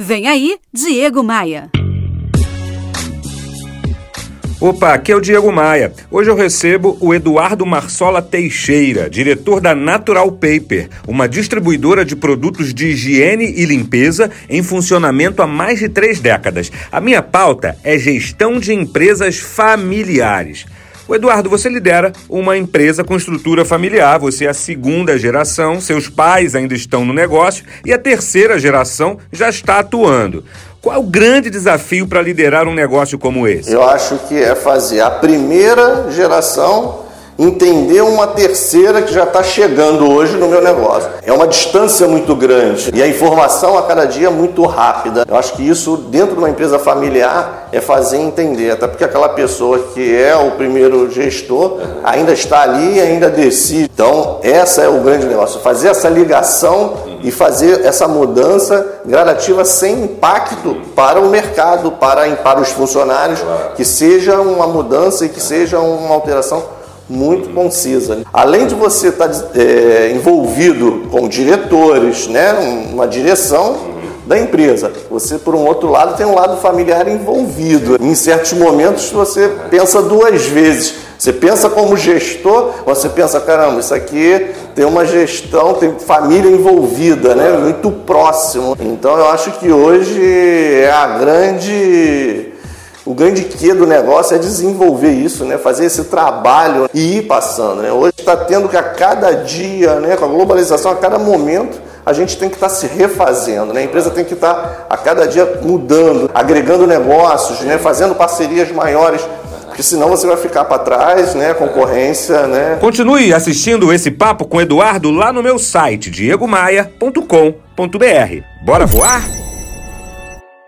Vem aí, Diego Maia. Opa, aqui é o Diego Maia. Hoje eu recebo o Eduardo Marsola Teixeira, diretor da Natural Paper, uma distribuidora de produtos de higiene e limpeza em funcionamento há mais de três décadas. A minha pauta é gestão de empresas familiares. O Eduardo, você lidera uma empresa com estrutura familiar, você é a segunda geração, seus pais ainda estão no negócio e a terceira geração já está atuando. Qual é o grande desafio para liderar um negócio como esse? Eu acho que é fazer a primeira geração entender uma terceira que já está chegando hoje no meu negócio. É uma distância muito grande e a informação a cada dia é muito rápida. Eu acho que isso, dentro de uma empresa familiar, é fazer entender, até porque aquela pessoa que é o primeiro gestor ainda está ali e ainda decide. Então, essa é o grande negócio, fazer essa ligação e fazer essa mudança gradativa sem impacto para o mercado, para, para os funcionários, que seja uma mudança e que seja uma alteração muito concisa. Além de você estar é, envolvido com diretores, né, uma direção da empresa, você por um outro lado tem um lado familiar envolvido. Em certos momentos você pensa duas vezes. Você pensa como gestor, você pensa, caramba, isso aqui tem uma gestão, tem família envolvida, né? Muito próximo. Então eu acho que hoje é a grande o grande quê do negócio é desenvolver isso, né? fazer esse trabalho e ir passando. Né? Hoje está tendo que a cada dia, né? com a globalização, a cada momento, a gente tem que estar tá se refazendo. Né? A empresa tem que estar tá, a cada dia mudando, agregando negócios, né? fazendo parcerias maiores porque senão você vai ficar para trás, né? Concorrência, né? Continue assistindo esse papo com Eduardo lá no meu site diegomaia.com.br. Bora voar?